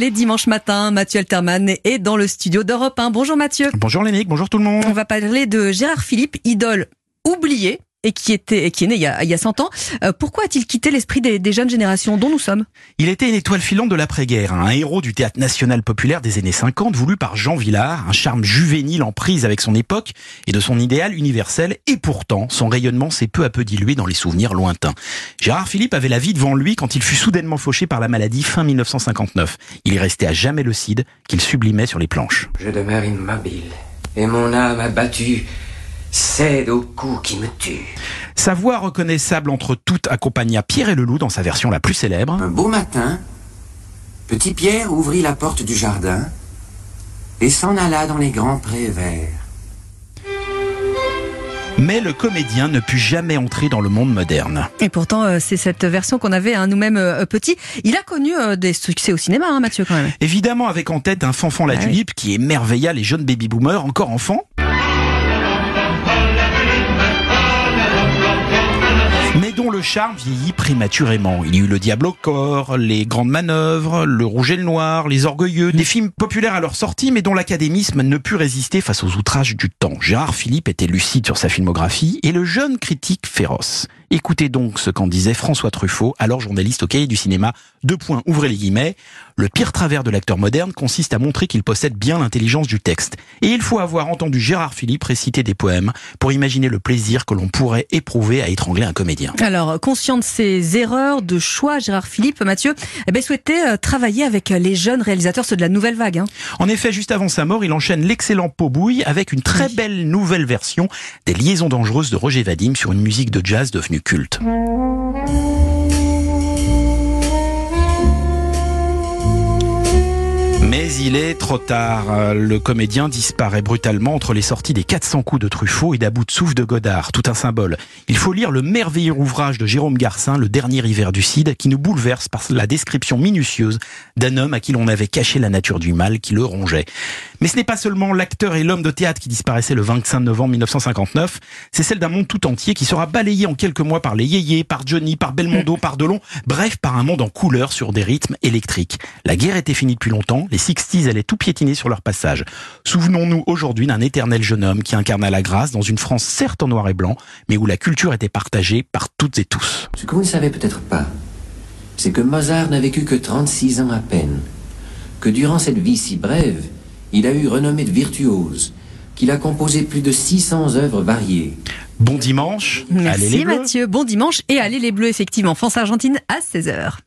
les dimanches matins. Mathieu Alterman est dans le studio d'Europe 1. Bonjour Mathieu. Bonjour Lénique, bonjour tout le monde. On va parler de Gérard Philippe, idole oublié et qui était qui est né il y a, il y a 100 ans. Euh, pourquoi a-t-il quitté l'esprit des, des, jeunes générations dont nous sommes? Il était une étoile filante de l'après-guerre, un héros du théâtre national populaire des années 50, voulu par Jean Villard, un charme juvénile en prise avec son époque et de son idéal universel, et pourtant son rayonnement s'est peu à peu dilué dans les souvenirs lointains. Gérard Philippe avait la vie devant lui quand il fut soudainement fauché par la maladie fin 1959. Il est resté à jamais le cid qu'il sublimait sur les planches. Je demeure immobile, et mon âme abattue cède au coup qui me tue. Sa voix reconnaissable entre toutes accompagna Pierre et le Loup dans sa version la plus célèbre. Un beau matin, Petit Pierre ouvrit la porte du jardin et s'en alla dans les grands prés verts. Mais le comédien ne put jamais entrer dans le monde moderne. Et pourtant, euh, c'est cette version qu'on avait hein, nous-mêmes euh, petits. Il a connu euh, des succès au cinéma, hein, Mathieu, quand même. Évidemment, avec en tête un fanfan la Ah tulipe qui émerveilla les jeunes baby-boomers encore enfants. Le charme vieillit prématurément. Il y eut le Diable au corps, les grandes manœuvres, le Rouge et le Noir, les Orgueilleux, des films populaires à leur sortie, mais dont l'académisme ne put résister face aux outrages du temps. Gérard Philippe était lucide sur sa filmographie et le jeune critique féroce. Écoutez donc ce qu'en disait François Truffaut, alors journaliste au cahier du cinéma. Deux points, ouvrez les guillemets. Le pire travers de l'acteur moderne consiste à montrer qu'il possède bien l'intelligence du texte. Et il faut avoir entendu Gérard Philippe réciter des poèmes pour imaginer le plaisir que l'on pourrait éprouver à étrangler un comédien. Alors, conscient de ses erreurs de choix, Gérard Philippe, Mathieu, eh ben, souhaitait euh, travailler avec les jeunes réalisateurs, ceux de la nouvelle vague. Hein. En effet, juste avant sa mort, il enchaîne l'excellent Pobouille avec une très belle nouvelle version des Liaisons dangereuses de Roger Vadim sur une musique de jazz devenue culte. Mais il est trop tard. Le comédien disparaît brutalement entre les sorties des 400 coups de Truffaut et d'About de Souffle de Godard, tout un symbole. Il faut lire le merveilleux ouvrage de Jérôme Garcin, Le dernier hiver du Cid, qui nous bouleverse par la description minutieuse d'un homme à qui l'on avait caché la nature du mal qui le rongeait. Mais ce n'est pas seulement l'acteur et l'homme de théâtre qui disparaissaient le 25 novembre 1959, c'est celle d'un monde tout entier qui sera balayé en quelques mois par les yéyés, par Johnny, par Belmondo, par Delon, bref, par un monde en couleur sur des rythmes électriques. La guerre était finie depuis longtemps, Sixties allaient tout piétiner sur leur passage. Souvenons-nous aujourd'hui d'un éternel jeune homme qui incarna la grâce dans une France certes en noir et blanc, mais où la culture était partagée par toutes et tous. Ce que vous ne savez peut-être pas, c'est que Mozart n'a vécu que 36 ans à peine. Que durant cette vie si brève, il a eu renommée de virtuose, qu'il a composé plus de 600 œuvres variées. Bon dimanche, allez les Bleus. Mathieu, bon dimanche et allez les Bleus, effectivement. France-Argentine à 16h.